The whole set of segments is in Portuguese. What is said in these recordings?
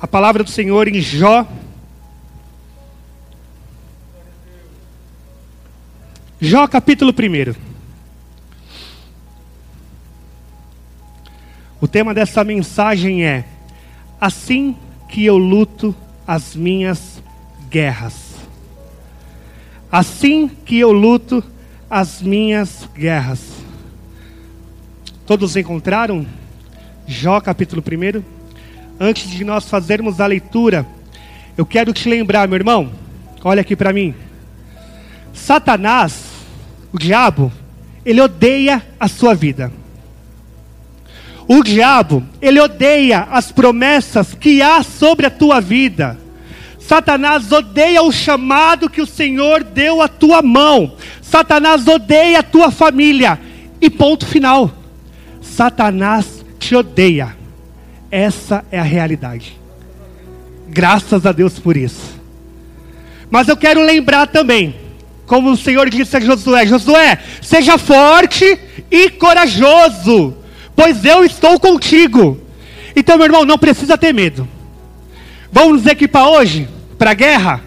a palavra do Senhor em Jó. Jó capítulo 1. O tema dessa mensagem é: Assim que eu luto as minhas guerras. Assim que eu luto as minhas guerras. Todos encontraram? Jó capítulo 1. Antes de nós fazermos a leitura, eu quero te lembrar, meu irmão, olha aqui para mim. Satanás, o diabo, ele odeia a sua vida. O diabo, ele odeia as promessas que há sobre a tua vida. Satanás odeia o chamado que o Senhor deu à tua mão. Satanás odeia a tua família. E ponto final. Satanás te odeia. Essa é a realidade. Graças a Deus por isso. Mas eu quero lembrar também, como o Senhor disse a Josué: Josué, seja forte e corajoso pois eu estou contigo. Então, meu irmão, não precisa ter medo. Vamos nos equipar hoje para a guerra?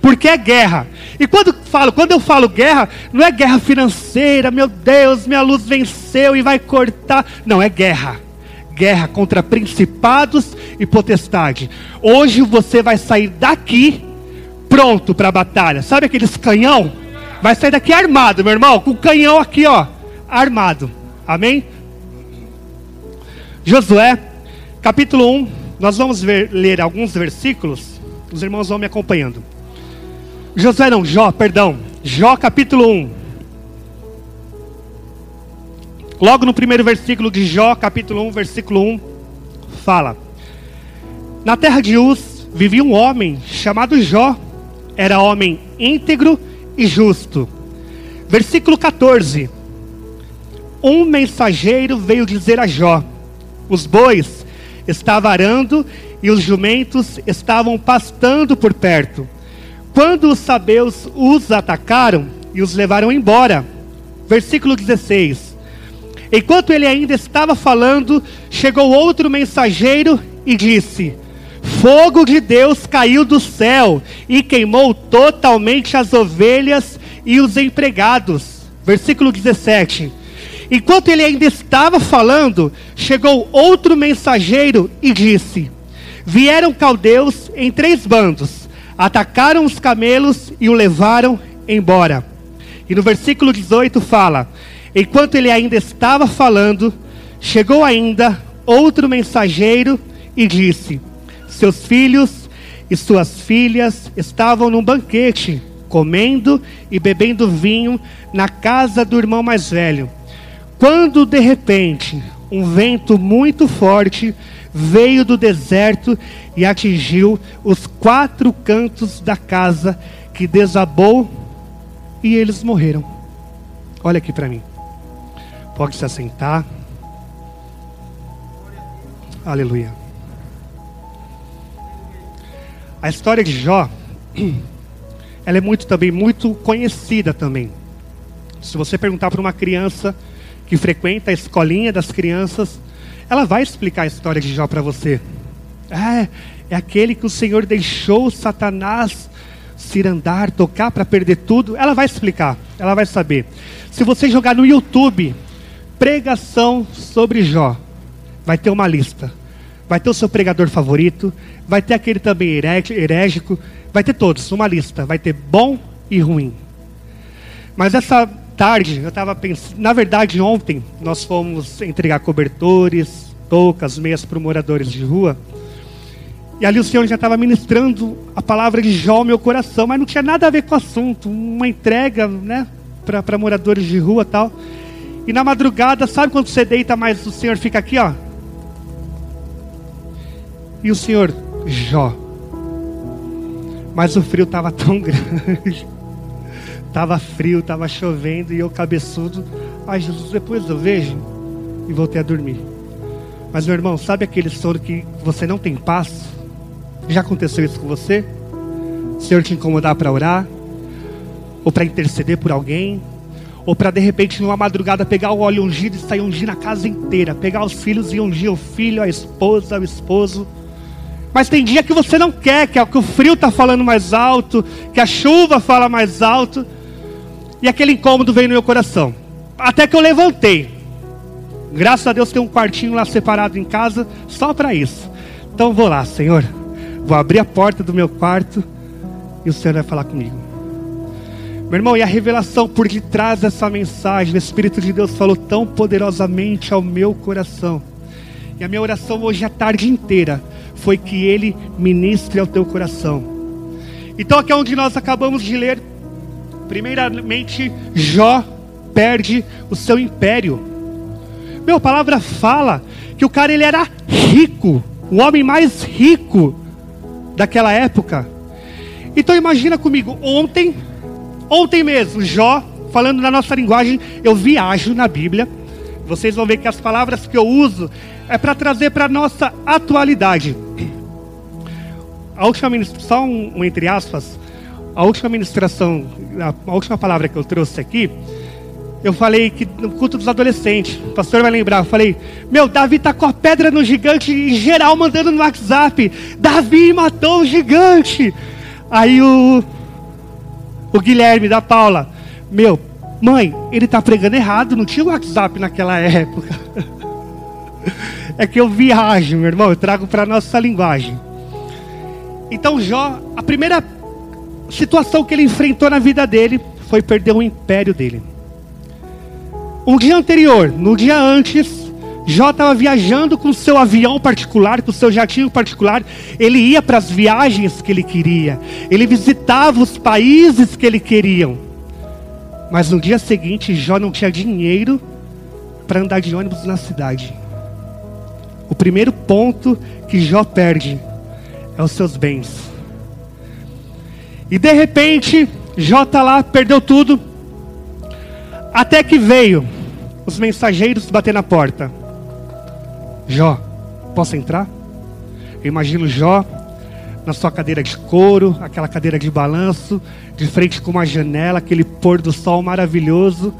Porque é guerra. E quando falo, quando eu falo guerra, não é guerra financeira, meu Deus, minha luz venceu e vai cortar. Não, é guerra. Guerra contra principados e potestade. Hoje você vai sair daqui pronto para a batalha. Sabe aqueles canhão? Vai sair daqui armado, meu irmão, com o canhão aqui, ó, armado. Amém? Josué, capítulo 1, nós vamos ver, ler alguns versículos, os irmãos vão me acompanhando. Josué não, Jó, perdão, Jó capítulo 1. Logo no primeiro versículo de Jó, capítulo 1, versículo 1, fala: Na terra de Uz vivia um homem chamado Jó, era homem íntegro e justo. Versículo 14: Um mensageiro veio dizer a Jó: os bois estavam arando e os jumentos estavam pastando por perto. Quando os sabeus os atacaram e os levaram embora. Versículo 16. Enquanto ele ainda estava falando, chegou outro mensageiro e disse: Fogo de Deus caiu do céu e queimou totalmente as ovelhas e os empregados. Versículo 17. Enquanto ele ainda estava falando, chegou outro mensageiro e disse: Vieram caldeus em três bandos, atacaram os camelos e o levaram embora. E no versículo 18 fala: Enquanto ele ainda estava falando, chegou ainda outro mensageiro e disse: Seus filhos e suas filhas estavam num banquete, comendo e bebendo vinho na casa do irmão mais velho. Quando de repente um vento muito forte veio do deserto e atingiu os quatro cantos da casa, que desabou e eles morreram. Olha aqui para mim. Pode se assentar. Aleluia. A história de Jó, ela é muito também muito conhecida também. Se você perguntar para uma criança que frequenta a escolinha das crianças, ela vai explicar a história de Jó para você. É, é aquele que o Senhor deixou Satanás andar, tocar para perder tudo. Ela vai explicar, ela vai saber. Se você jogar no YouTube pregação sobre Jó, vai ter uma lista. Vai ter o seu pregador favorito, vai ter aquele também herégico, vai ter todos, uma lista. Vai ter bom e ruim. Mas essa tarde, eu estava pensando. Na verdade, ontem nós fomos entregar cobertores, toucas, meias para moradores de rua. E ali o Senhor já estava ministrando a palavra de Jó ao meu coração, mas não tinha nada a ver com o assunto. Uma entrega, né, para moradores de rua tal. E na madrugada, sabe quando você deita, mas o Senhor fica aqui, ó. E o Senhor, Jó. Mas o frio estava tão grande. Tava frio, tava chovendo e eu cabeçudo. Ai, Jesus, depois eu vejo e voltei a dormir. Mas meu irmão, sabe aquele sono que você não tem paz? Já aconteceu isso com você? O Senhor te incomodar para orar? Ou para interceder por alguém? Ou para de repente numa madrugada pegar o óleo ungido e sair ungir na casa inteira, pegar os filhos e ungir o filho, a esposa, o esposo. Mas tem dia que você não quer, que, é que o frio está falando mais alto, que a chuva fala mais alto. E aquele incômodo veio no meu coração. Até que eu levantei. Graças a Deus tem um quartinho lá separado em casa, só para isso. Então vou lá, Senhor. Vou abrir a porta do meu quarto e o Senhor vai falar comigo. Meu irmão, e a revelação por detrás dessa mensagem, o Espírito de Deus falou tão poderosamente ao meu coração. E a minha oração hoje a tarde inteira foi que Ele ministre ao teu coração. Então, aqui é onde nós acabamos de ler, primeiramente, Jó perde o seu império. Meu, a palavra fala que o cara ele era rico, o homem mais rico daquela época. Então imagina comigo, ontem Ontem mesmo, Jó, falando na nossa linguagem, eu viajo na Bíblia. Vocês vão ver que as palavras que eu uso é para trazer para a nossa atualidade. A última só um, um, entre aspas, a última ministração, a, a, última palavra que eu trouxe aqui, eu falei que no culto dos adolescentes, o pastor vai lembrar, eu falei, meu, Davi tá com a pedra no gigante em geral mandando no WhatsApp, Davi matou o gigante. Aí o o Guilherme da Paula, meu, mãe, ele está pregando errado, não tinha WhatsApp naquela época. é que eu viajo, meu irmão, eu trago para nossa linguagem. Então Jó, a primeira situação que ele enfrentou na vida dele foi perder o império dele. Um dia anterior, no dia antes, Jó estava viajando com seu avião particular, com seu jatinho particular. Ele ia para as viagens que ele queria. Ele visitava os países que ele queria. Mas no dia seguinte, Jó não tinha dinheiro para andar de ônibus na cidade. O primeiro ponto que Jó perde é os seus bens. E de repente, Jó está lá, perdeu tudo. Até que veio os mensageiros bater na porta. Jó, posso entrar? Eu imagino Jó na sua cadeira de couro, aquela cadeira de balanço, de frente com uma janela, aquele pôr do sol maravilhoso.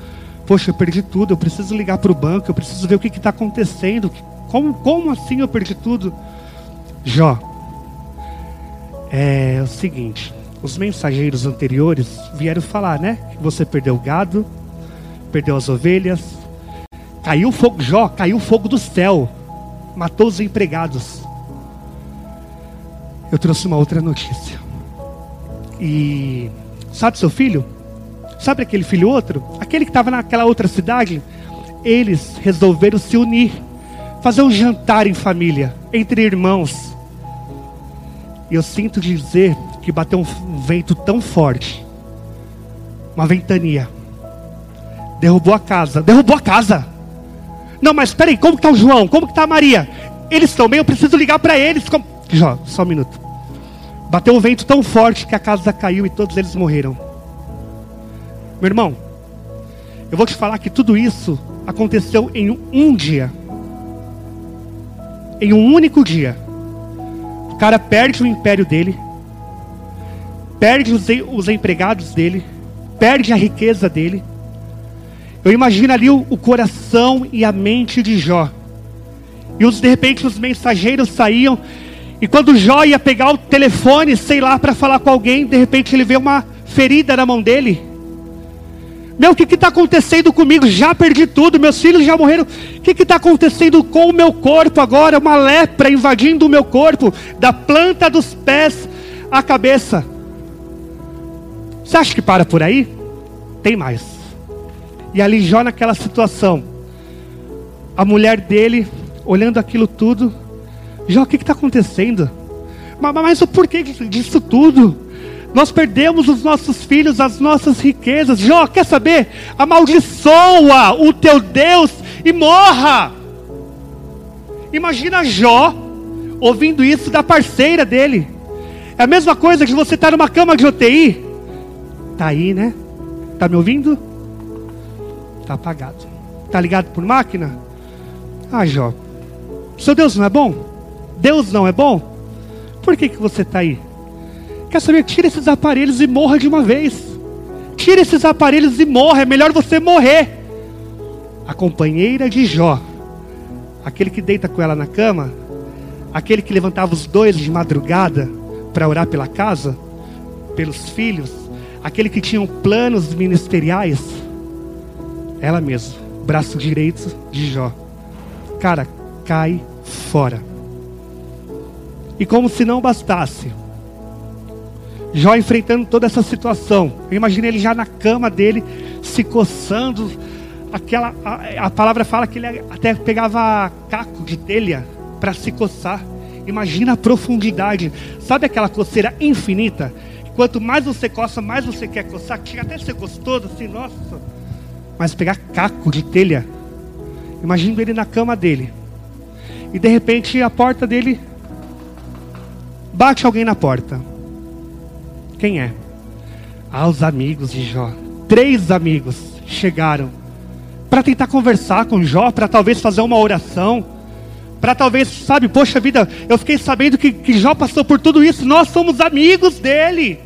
Poxa, eu perdi tudo, eu preciso ligar para o banco, eu preciso ver o que está acontecendo. Como, como assim eu perdi tudo? Jó, é o seguinte: os mensageiros anteriores vieram falar, né? Que você perdeu o gado, perdeu as ovelhas, caiu fogo, Jó, caiu fogo do céu matou os empregados. Eu trouxe uma outra notícia. E sabe seu filho? Sabe aquele filho outro? Aquele que estava naquela outra cidade? Eles resolveram se unir, fazer um jantar em família, entre irmãos. E eu sinto dizer que bateu um vento tão forte, uma ventania, derrubou a casa, derrubou a casa. Não, mas peraí, como está o João? Como está a Maria? Eles estão bem, eu preciso ligar para eles. Como... Jó, só um minuto. Bateu um vento tão forte que a casa caiu e todos eles morreram. Meu irmão, eu vou te falar que tudo isso aconteceu em um dia. Em um único dia. O cara perde o império dele, perde os empregados dele, perde a riqueza dele eu imagino ali o, o coração e a mente de Jó. E os, de repente os mensageiros saíam. E quando Jó ia pegar o telefone, sei lá, para falar com alguém, de repente ele vê uma ferida na mão dele. Meu, o que está acontecendo comigo? Já perdi tudo, meus filhos já morreram. O que está acontecendo com o meu corpo agora? Uma lepra invadindo o meu corpo, da planta dos pés à cabeça. Você acha que para por aí? Tem mais. E ali Jó naquela situação, a mulher dele olhando aquilo tudo, Jó, o que está acontecendo? Mas, mas o porquê disso tudo? Nós perdemos os nossos filhos, as nossas riquezas. Jó, quer saber? Amaldiçoa o teu Deus e morra. Imagina Jó ouvindo isso da parceira dele. É a mesma coisa que você estar tá numa cama de UTI. Tá aí, né? Tá me ouvindo? Está apagado. Está ligado por máquina? Ah, Jó. Seu Deus não é bom? Deus não é bom? Por que, que você está aí? Quer saber? Tira esses aparelhos e morra de uma vez. Tira esses aparelhos e morra. É melhor você morrer. A companheira de Jó, aquele que deita com ela na cama, aquele que levantava os dois de madrugada para orar pela casa, pelos filhos, aquele que tinha planos ministeriais, ela mesma, braço direito de Jó. Cara, cai fora. E como se não bastasse, Jó enfrentando toda essa situação. Eu imagino ele já na cama dele, se coçando. Aquela, a, a palavra fala que ele até pegava caco de telha para se coçar. Imagina a profundidade. Sabe aquela coceira infinita? Quanto mais você coça, mais você quer coçar. Chega até ser gostoso, assim, nossa. Mas pegar caco de telha. Imagina ele na cama dele. E de repente a porta dele bate alguém na porta. Quem é? Ah, os amigos de Jó. Três amigos chegaram para tentar conversar com Jó, para talvez fazer uma oração, para talvez, sabe, poxa vida, eu fiquei sabendo que, que Jó passou por tudo isso, nós somos amigos dele,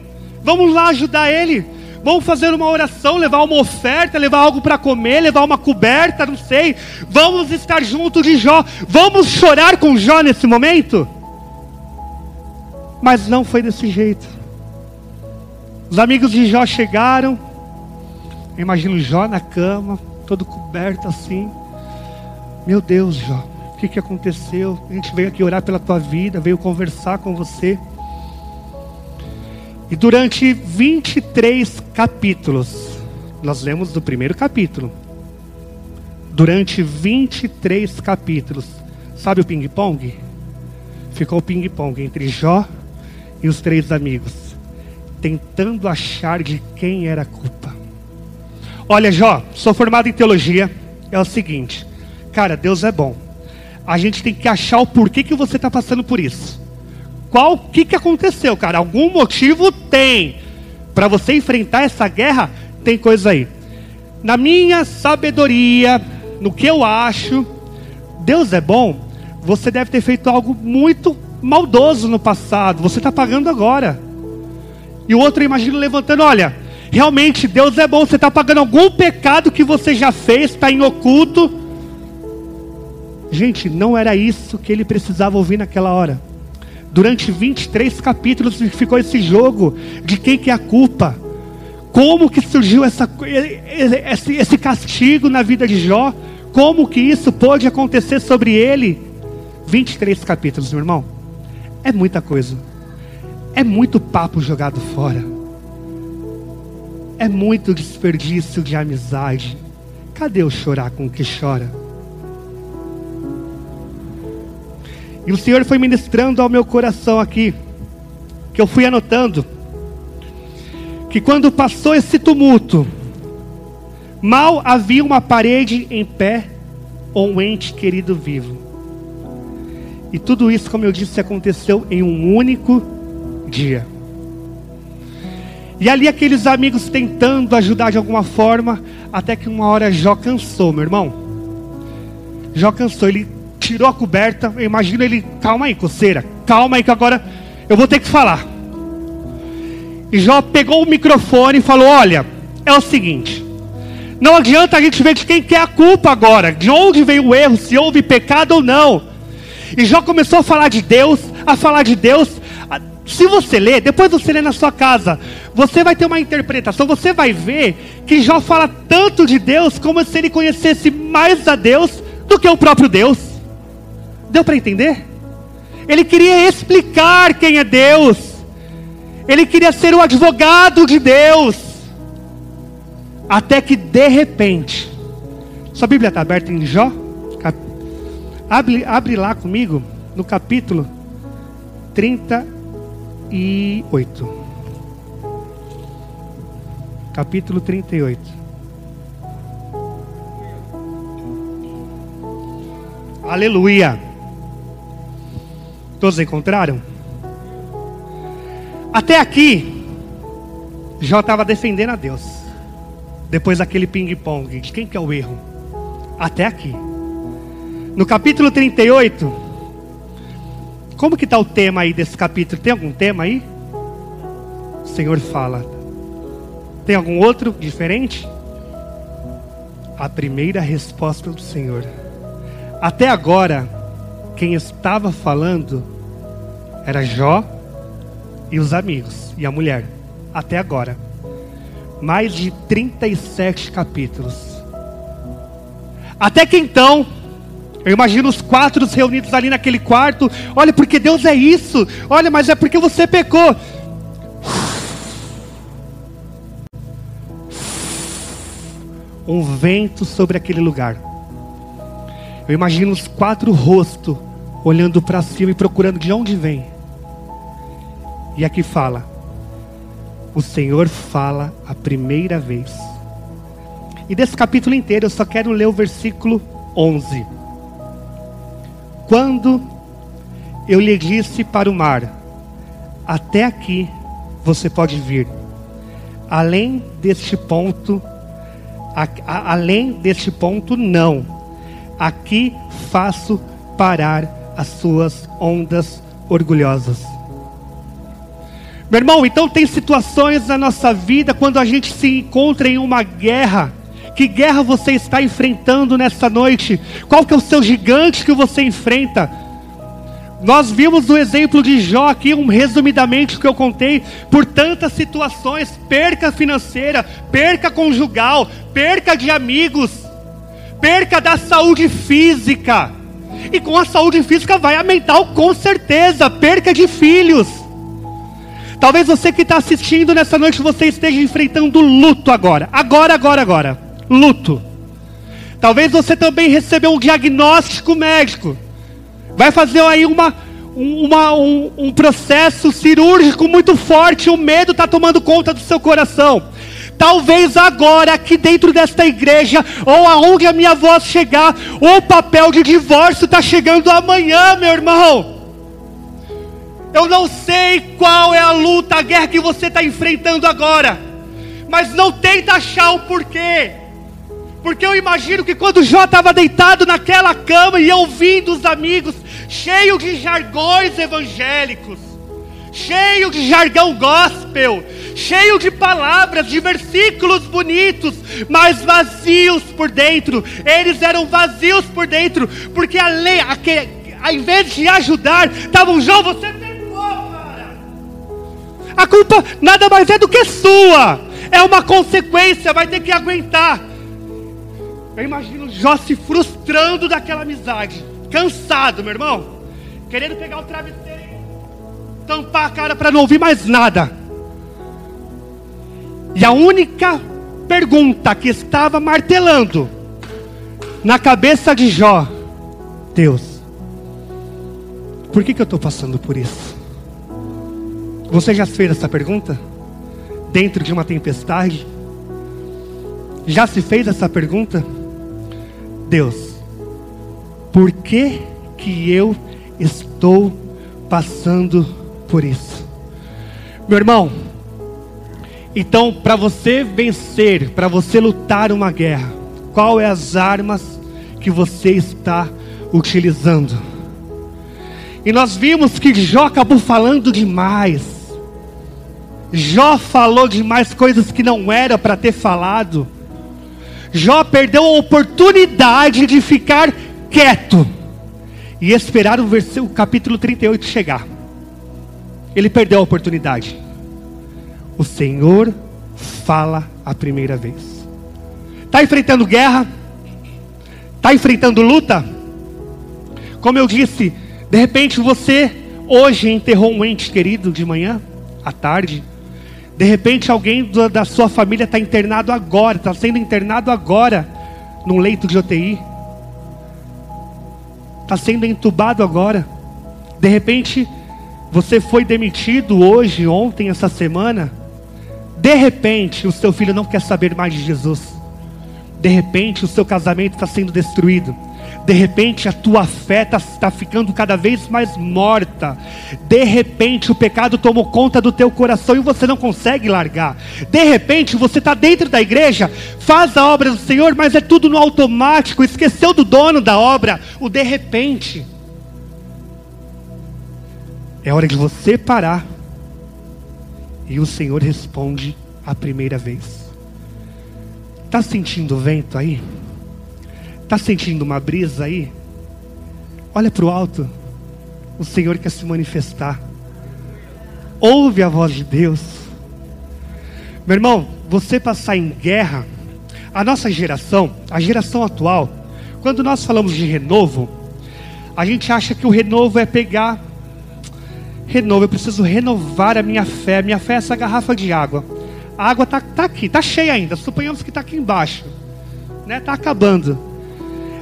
vamos lá ajudar ele, vamos fazer uma oração, levar uma oferta, levar algo para comer, levar uma coberta, não sei, vamos estar junto de Jó, vamos chorar com Jó nesse momento? Mas não foi desse jeito. Os amigos de Jó chegaram, eu imagino Jó na cama, todo coberto assim. Meu Deus, Jó, o que, que aconteceu? A gente veio aqui orar pela tua vida, veio conversar com você. E durante 23 capítulos, nós lemos do primeiro capítulo. Durante 23 capítulos, sabe o ping-pong? Ficou o ping-pong entre Jó e os três amigos, tentando achar de quem era a culpa. Olha, Jó, sou formado em teologia. É o seguinte, cara, Deus é bom. A gente tem que achar o porquê que você está passando por isso. Qual que que aconteceu, cara? Algum motivo tem para você enfrentar essa guerra? Tem coisa aí. Na minha sabedoria, no que eu acho, Deus é bom. Você deve ter feito algo muito maldoso no passado. Você está pagando agora. E o outro imagina levantando, olha, Realmente Deus é bom. Você está pagando algum pecado que você já fez, está em oculto. Gente, não era isso que ele precisava ouvir naquela hora. Durante 23 capítulos ficou esse jogo de quem que é a culpa. Como que surgiu essa, esse, esse castigo na vida de Jó? Como que isso pôde acontecer sobre ele? 23 capítulos, meu irmão. É muita coisa. É muito papo jogado fora. É muito desperdício de amizade. Cadê o chorar com o que chora? E o Senhor foi ministrando ao meu coração aqui, que eu fui anotando, que quando passou esse tumulto, mal havia uma parede em pé ou um ente querido vivo. E tudo isso, como eu disse, aconteceu em um único dia. E ali aqueles amigos tentando ajudar de alguma forma, até que uma hora Jó cansou, meu irmão. Jó cansou, ele tirou a coberta, eu imagino ele, calma aí, coceira, calma aí que agora eu vou ter que falar. E Jó pegou o microfone e falou: Olha, é o seguinte, não adianta a gente ver de quem que é a culpa agora, de onde veio o erro, se houve pecado ou não. E Jó começou a falar de Deus, a falar de Deus, se você ler, depois você ler na sua casa, você vai ter uma interpretação, você vai ver que Jó fala tanto de Deus como se ele conhecesse mais a Deus do que o próprio Deus. Deu para entender? Ele queria explicar quem é Deus. Ele queria ser o advogado de Deus. Até que de repente, sua Bíblia está aberta em Jó? Abre, abre lá comigo no capítulo 30 e oito. Capítulo 38. Aleluia. Todos encontraram? Até aqui, Jó estava defendendo a Deus. Depois daquele ping-pong, de quem que é o erro? Até aqui. No capítulo 38, como que está o tema aí desse capítulo? Tem algum tema aí? O Senhor fala. Tem algum outro diferente? A primeira resposta do Senhor. Até agora, quem estava falando era Jó e os amigos e a mulher, até agora. Mais de 37 capítulos. Até que então, eu imagino os quatro reunidos ali naquele quarto. Olha, porque Deus é isso. Olha, mas é porque você pecou. Um vento sobre aquele lugar. Eu imagino os quatro rostos olhando para cima e procurando de onde vem. E aqui fala: O Senhor fala a primeira vez. E desse capítulo inteiro eu só quero ler o versículo 11. Quando eu lhe disse para o mar: Até aqui você pode vir. Além deste ponto, a, a, além deste ponto, não. Aqui faço parar as suas ondas orgulhosas. Meu irmão, então tem situações na nossa vida quando a gente se encontra em uma guerra. Que guerra você está enfrentando nessa noite? Qual que é o seu gigante que você enfrenta? Nós vimos o exemplo de Jó aqui, um resumidamente que eu contei, por tantas situações, perca financeira, perca conjugal, perca de amigos, perca da saúde física. E com a saúde física vai a mental com certeza, perca de filhos. Talvez você que está assistindo nessa noite, você esteja enfrentando luto agora. Agora, agora, agora. Luto. Talvez você também recebeu um diagnóstico médico. Vai fazer aí uma, uma, um, um processo cirúrgico muito forte. O medo está tomando conta do seu coração. Talvez agora, aqui dentro desta igreja, ou aonde a minha voz chegar, o papel de divórcio está chegando amanhã, meu irmão. Eu não sei qual é a luta, a guerra que você está enfrentando agora, mas não tenta achar o porquê. Porque eu imagino que quando Jó estava deitado naquela cama e ouvindo os amigos, cheio de jargões evangélicos, cheio de jargão gospel, cheio de palavras, de versículos bonitos, mas vazios por dentro. Eles eram vazios por dentro, porque a lei, a que, ao invés de ajudar, estavam Jó, você a culpa nada mais é do que sua. É uma consequência, vai ter que aguentar. Eu imagino Jó se frustrando daquela amizade. Cansado, meu irmão. Querendo pegar o travesseiro, tampar a cara para não ouvir mais nada. E a única pergunta que estava martelando na cabeça de Jó: Deus, por que, que eu estou passando por isso? Você já fez essa pergunta? Dentro de uma tempestade? Já se fez essa pergunta? Deus, por que que eu estou passando por isso? Meu irmão, então para você vencer, para você lutar uma guerra, qual é as armas que você está utilizando? E nós vimos que Jó acabou falando demais. Jó falou de mais coisas que não era para ter falado. Jó perdeu a oportunidade de ficar quieto e esperar o, versículo, o capítulo 38 chegar. Ele perdeu a oportunidade. O Senhor fala a primeira vez. Está enfrentando guerra? Está enfrentando luta? Como eu disse, de repente você hoje enterrou um ente querido de manhã, à tarde. De repente alguém da sua família está internado agora, está sendo internado agora, num leito de UTI. Está sendo entubado agora. De repente, você foi demitido hoje, ontem, essa semana. De repente, o seu filho não quer saber mais de Jesus. De repente, o seu casamento está sendo destruído. De repente a tua fé está tá ficando cada vez mais morta. De repente o pecado tomou conta do teu coração e você não consegue largar. De repente você está dentro da igreja, faz a obra do Senhor, mas é tudo no automático. Esqueceu do dono da obra. O de repente. É hora de você parar. E o Senhor responde a primeira vez. Está sentindo vento aí? Está sentindo uma brisa aí? Olha para o alto. O Senhor quer se manifestar. Ouve a voz de Deus. Meu irmão, você passar em guerra, a nossa geração, a geração atual, quando nós falamos de renovo, a gente acha que o renovo é pegar. Renovo, eu preciso renovar a minha fé. Minha fé é essa garrafa de água. A água está tá aqui, está cheia ainda. Suponhamos que está aqui embaixo. Está né? Tá acabando.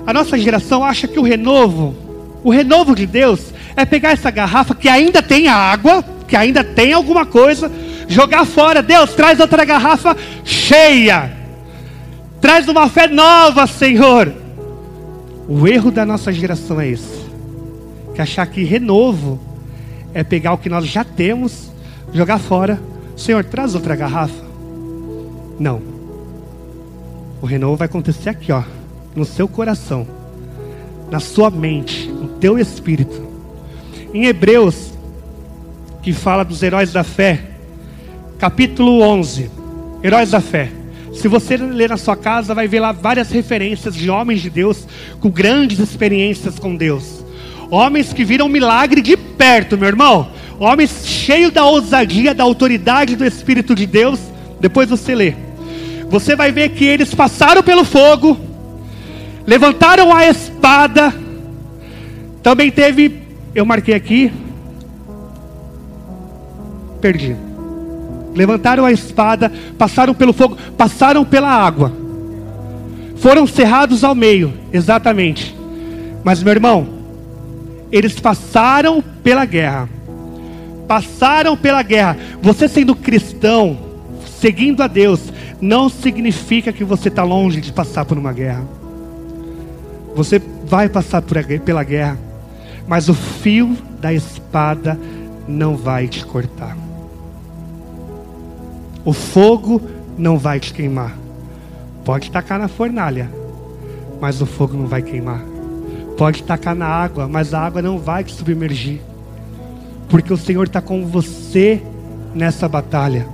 A nossa geração acha que o renovo, o renovo de Deus, é pegar essa garrafa que ainda tem água, que ainda tem alguma coisa, jogar fora. Deus, traz outra garrafa cheia. Traz uma fé nova, Senhor. O erro da nossa geração é esse. Que achar que renovo é pegar o que nós já temos, jogar fora. Senhor, traz outra garrafa. Não. O renovo vai acontecer aqui, ó no seu coração, na sua mente, no teu espírito. Em Hebreus, que fala dos heróis da fé, capítulo 11, heróis da fé. Se você ler na sua casa, vai ver lá várias referências de homens de Deus com grandes experiências com Deus. Homens que viram milagre de perto, meu irmão. Homens cheios da ousadia, da autoridade do Espírito de Deus. Depois você lê. Você vai ver que eles passaram pelo fogo, levantaram a espada. Também teve, eu marquei aqui, perdi. Levantaram a espada, passaram pelo fogo, passaram pela água. Foram cerrados ao meio, exatamente. Mas meu irmão, eles passaram pela guerra. Passaram pela guerra. Você sendo cristão, seguindo a Deus, não significa que você está longe de passar por uma guerra. Você vai passar pela guerra, mas o fio da espada não vai te cortar. O fogo não vai te queimar. Pode tacar na fornalha, mas o fogo não vai queimar. Pode tacar na água, mas a água não vai te submergir. Porque o Senhor está com você nessa batalha.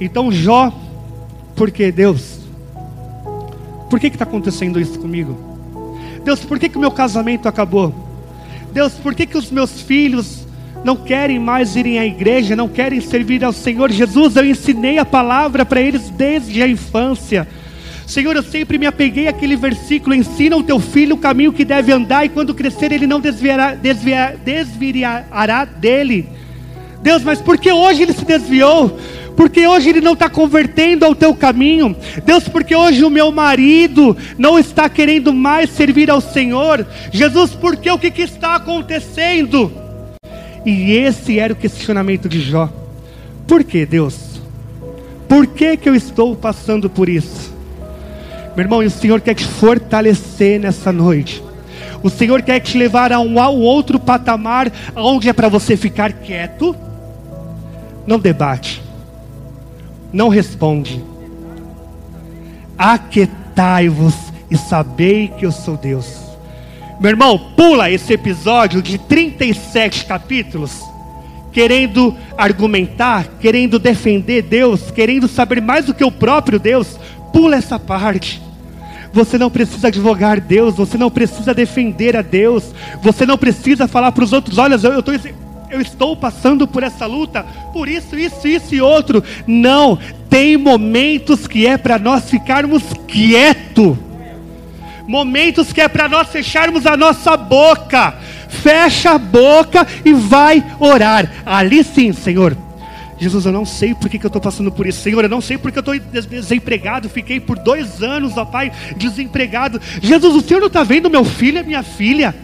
Então, Jó, porque Deus, por que está acontecendo isso comigo? Deus, por que o meu casamento acabou? Deus, por que, que os meus filhos não querem mais irem à igreja, não querem servir ao Senhor Jesus? Eu ensinei a palavra para eles desde a infância. Senhor, eu sempre me apeguei àquele versículo: ensina o teu filho o caminho que deve andar, e quando crescer ele não desviará, desviar, desviará dele. Deus, mas por que hoje ele se desviou? porque hoje ele não está convertendo ao teu caminho. Deus, porque hoje o meu marido não está querendo mais servir ao Senhor. Jesus, porque o que, que está acontecendo? E esse era o questionamento de Jó. Por que, Deus? Por que, que eu estou passando por isso? Meu irmão, e o Senhor quer te fortalecer nessa noite. O Senhor quer te levar a um ao outro patamar, onde é para você ficar quieto, não debate, não responde. Aquetai-vos e sabei que eu sou Deus. Meu irmão, pula esse episódio de 37 capítulos, querendo argumentar, querendo defender Deus, querendo saber mais do que o próprio Deus. Pula essa parte. Você não precisa advogar Deus, você não precisa defender a Deus, você não precisa falar para os outros: olha, eu estou eu estou passando por essa luta, por isso, isso, isso e outro. Não, tem momentos que é para nós ficarmos quietos, momentos que é para nós fecharmos a nossa boca. Fecha a boca e vai orar. Ali sim, Senhor. Jesus, eu não sei por que, que eu estou passando por isso. Senhor, eu não sei porque eu estou desempregado. Fiquei por dois anos, ó Pai, desempregado. Jesus, o Senhor não está vendo meu filho e minha filha?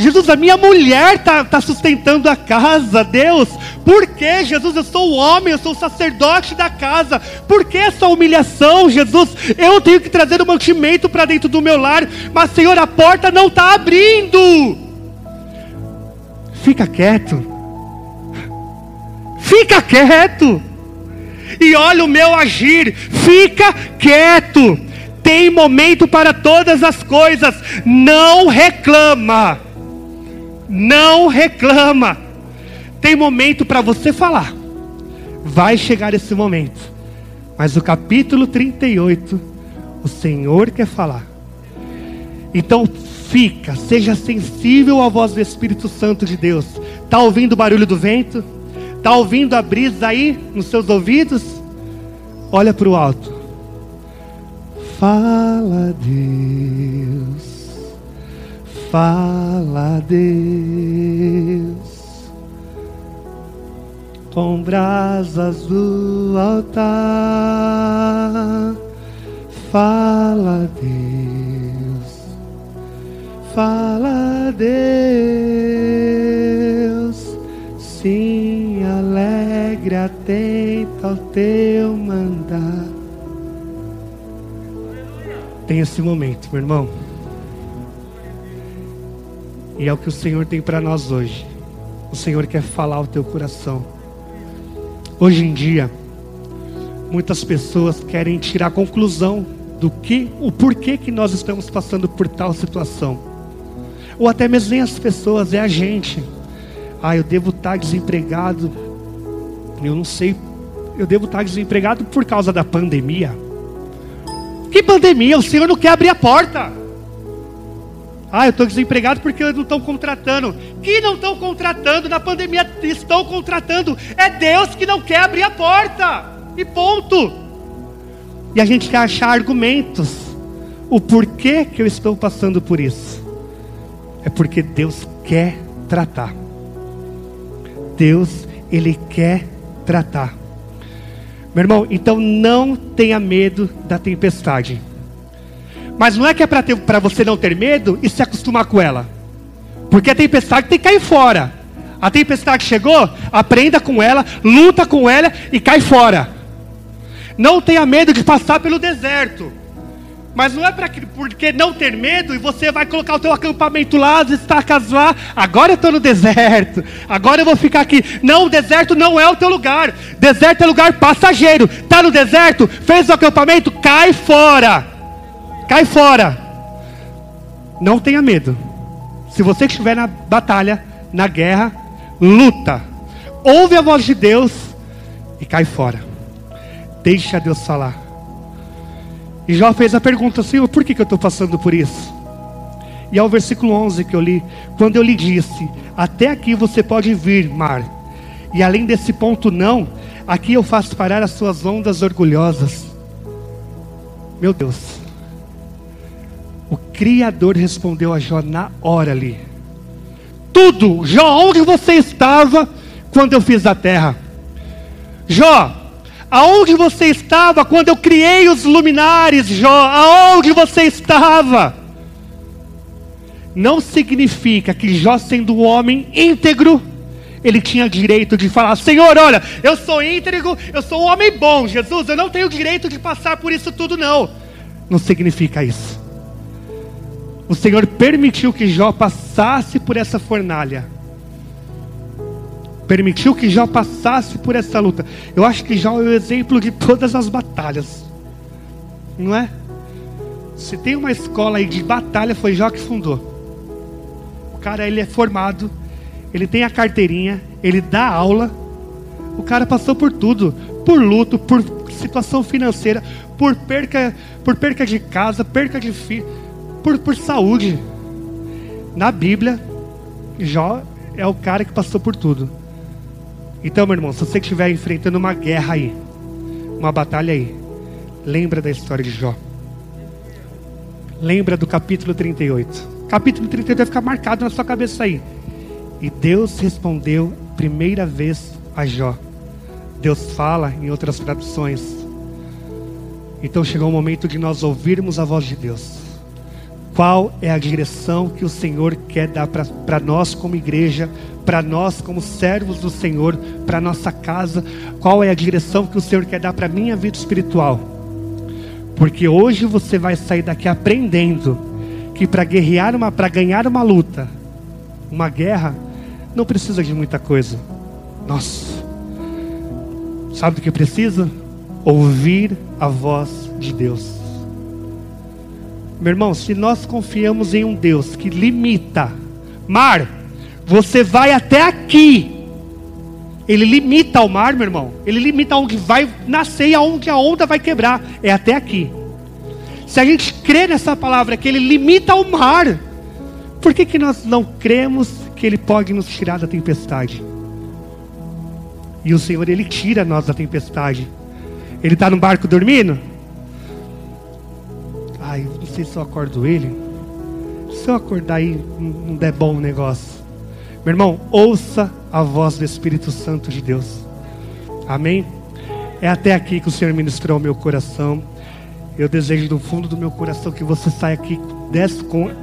Jesus, a minha mulher está tá sustentando a casa, Deus. Por que, Jesus? Eu sou o homem, eu sou o sacerdote da casa. Por que essa humilhação, Jesus? Eu tenho que trazer o mantimento para dentro do meu lar, mas, Senhor, a porta não está abrindo. Fica quieto. Fica quieto. E olha o meu agir. Fica quieto. Tem momento para todas as coisas. Não reclama não reclama. Tem momento para você falar. Vai chegar esse momento. Mas o capítulo 38, o Senhor quer falar. Então, Identifica, seja sensível à voz do Espírito Santo de Deus. Está ouvindo o barulho do vento? Está ouvindo a brisa aí nos seus ouvidos? Olha para o alto. Fala, Deus. Fala, Deus com brasas do altar. Fala, Deus, fala, Deus, sim, alegre, atento ao teu mandar. Tem esse momento, meu irmão. E é o que o Senhor tem para nós hoje. O Senhor quer falar ao teu coração. Hoje em dia, muitas pessoas querem tirar a conclusão do que, o porquê que nós estamos passando por tal situação. Ou até mesmo nem as pessoas, é a gente. Ah, eu devo estar desempregado. Eu não sei. Eu devo estar desempregado por causa da pandemia. Que pandemia? O Senhor não quer abrir a porta. Ah, eu estou desempregado porque não estão contratando. Que não estão contratando? Na pandemia estão contratando. É Deus que não quer abrir a porta. E ponto. E a gente quer achar argumentos. O porquê que eu estou passando por isso. É porque Deus quer tratar. Deus, Ele quer tratar. Meu irmão, então não tenha medo da tempestade. Mas não é que é para você não ter medo e se acostumar com ela. Porque a tempestade tem que cair fora. A tempestade chegou, aprenda com ela, luta com ela e cai fora. Não tenha medo de passar pelo deserto. Mas não é para porque não ter medo e você vai colocar o teu acampamento lá, as estacas lá. Agora eu estou no deserto. Agora eu vou ficar aqui. Não, o deserto não é o teu lugar. Deserto é lugar passageiro. Tá no deserto, fez o acampamento, cai fora. Cai fora. Não tenha medo. Se você estiver na batalha, na guerra, luta. Ouve a voz de Deus e cai fora. Deixa Deus falar. E Jó fez a pergunta, Senhor, por que, que eu estou passando por isso? E ao versículo 11 que eu li, quando eu lhe disse, até aqui você pode vir, mar. E além desse ponto não, aqui eu faço parar as suas ondas orgulhosas. Meu Deus. O Criador respondeu a Jó na hora ali. Tudo, Jó, onde você estava quando eu fiz a terra? Jó, Aonde você estava quando eu criei os luminares, Jó? Aonde você estava? Não significa que Jó, sendo um homem íntegro, ele tinha direito de falar: Senhor, olha, eu sou íntegro, eu sou um homem bom, Jesus, eu não tenho direito de passar por isso tudo, não. Não significa isso. O Senhor permitiu que Jó passasse por essa fornalha permitiu que Jó passasse por essa luta. Eu acho que Jó é o exemplo de todas as batalhas, não é? Se tem uma escola aí de batalha, foi Jó que fundou. O cara ele é formado, ele tem a carteirinha, ele dá aula. O cara passou por tudo, por luto, por situação financeira, por perca, por perca de casa, perca de filho, por, por saúde. Na Bíblia, Jó é o cara que passou por tudo. Então, meu irmão, se você estiver enfrentando uma guerra aí, uma batalha aí, lembra da história de Jó. Lembra do capítulo 38. Capítulo 38 vai ficar marcado na sua cabeça aí. E Deus respondeu primeira vez a Jó. Deus fala em outras traduções. Então chegou o momento de nós ouvirmos a voz de Deus. Qual é a direção que o Senhor quer dar para nós como igreja, para nós como servos do Senhor, para nossa casa? Qual é a direção que o Senhor quer dar para minha vida espiritual? Porque hoje você vai sair daqui aprendendo que para guerrear uma, para ganhar uma luta, uma guerra, não precisa de muita coisa. Nossa, sabe o que precisa? Ouvir a voz de Deus. Meu irmão, se nós confiamos em um Deus que limita, mar, você vai até aqui. Ele limita o mar, meu irmão. Ele limita onde vai nascer e aonde a onda vai quebrar. É até aqui. Se a gente crê nessa palavra que ele limita o mar, Por que, que nós não cremos que Ele pode nos tirar da tempestade? E o Senhor, Ele tira nós da tempestade. Ele está no barco dormindo? Sei se eu acordo ele. Se eu acordar aí, não der bom o negócio. Meu irmão, ouça a voz do Espírito Santo de Deus. Amém? É até aqui que o Senhor ministrou meu coração. Eu desejo do fundo do meu coração que você saia aqui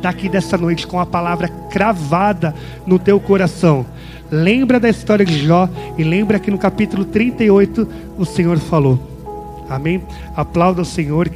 daqui dessa noite com a palavra cravada no teu coração. Lembra da história de Jó e lembra que no capítulo 38 o Senhor falou. Amém? Aplauda o Senhor.